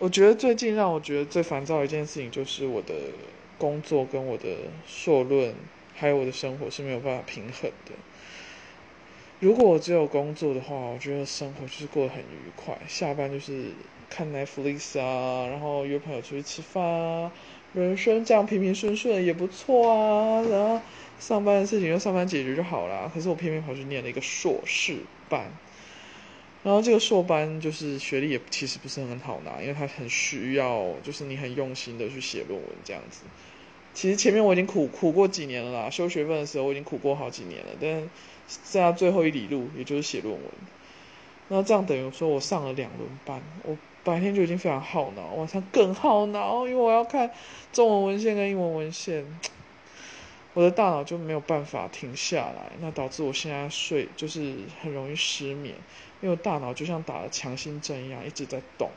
我觉得最近让我觉得最烦躁的一件事情，就是我的工作跟我的硕论，还有我的生活是没有办法平衡的。如果我只有工作的话，我觉得生活就是过得很愉快，下班就是看 Netflix 啊，然后约朋友出去吃饭啊，人生这样平平顺顺也不错啊。然后上班的事情就上班解决就好了。可是我偏偏跑去念了一个硕士班，然后这个硕班就是学历也其实不是很好拿，因为它很需要就是你很用心的去写论文这样子。其实前面我已经苦苦过几年了啦，修学分的时候我已经苦过好几年了，但。剩下最后一里路，也就是写论文。那这样等于说我上了两轮班，我白天就已经非常耗脑，晚上更耗脑，因为我要看中文文献跟英文文献，我的大脑就没有办法停下来。那导致我现在睡就是很容易失眠，因为大脑就像打了强心针一样，一直在动。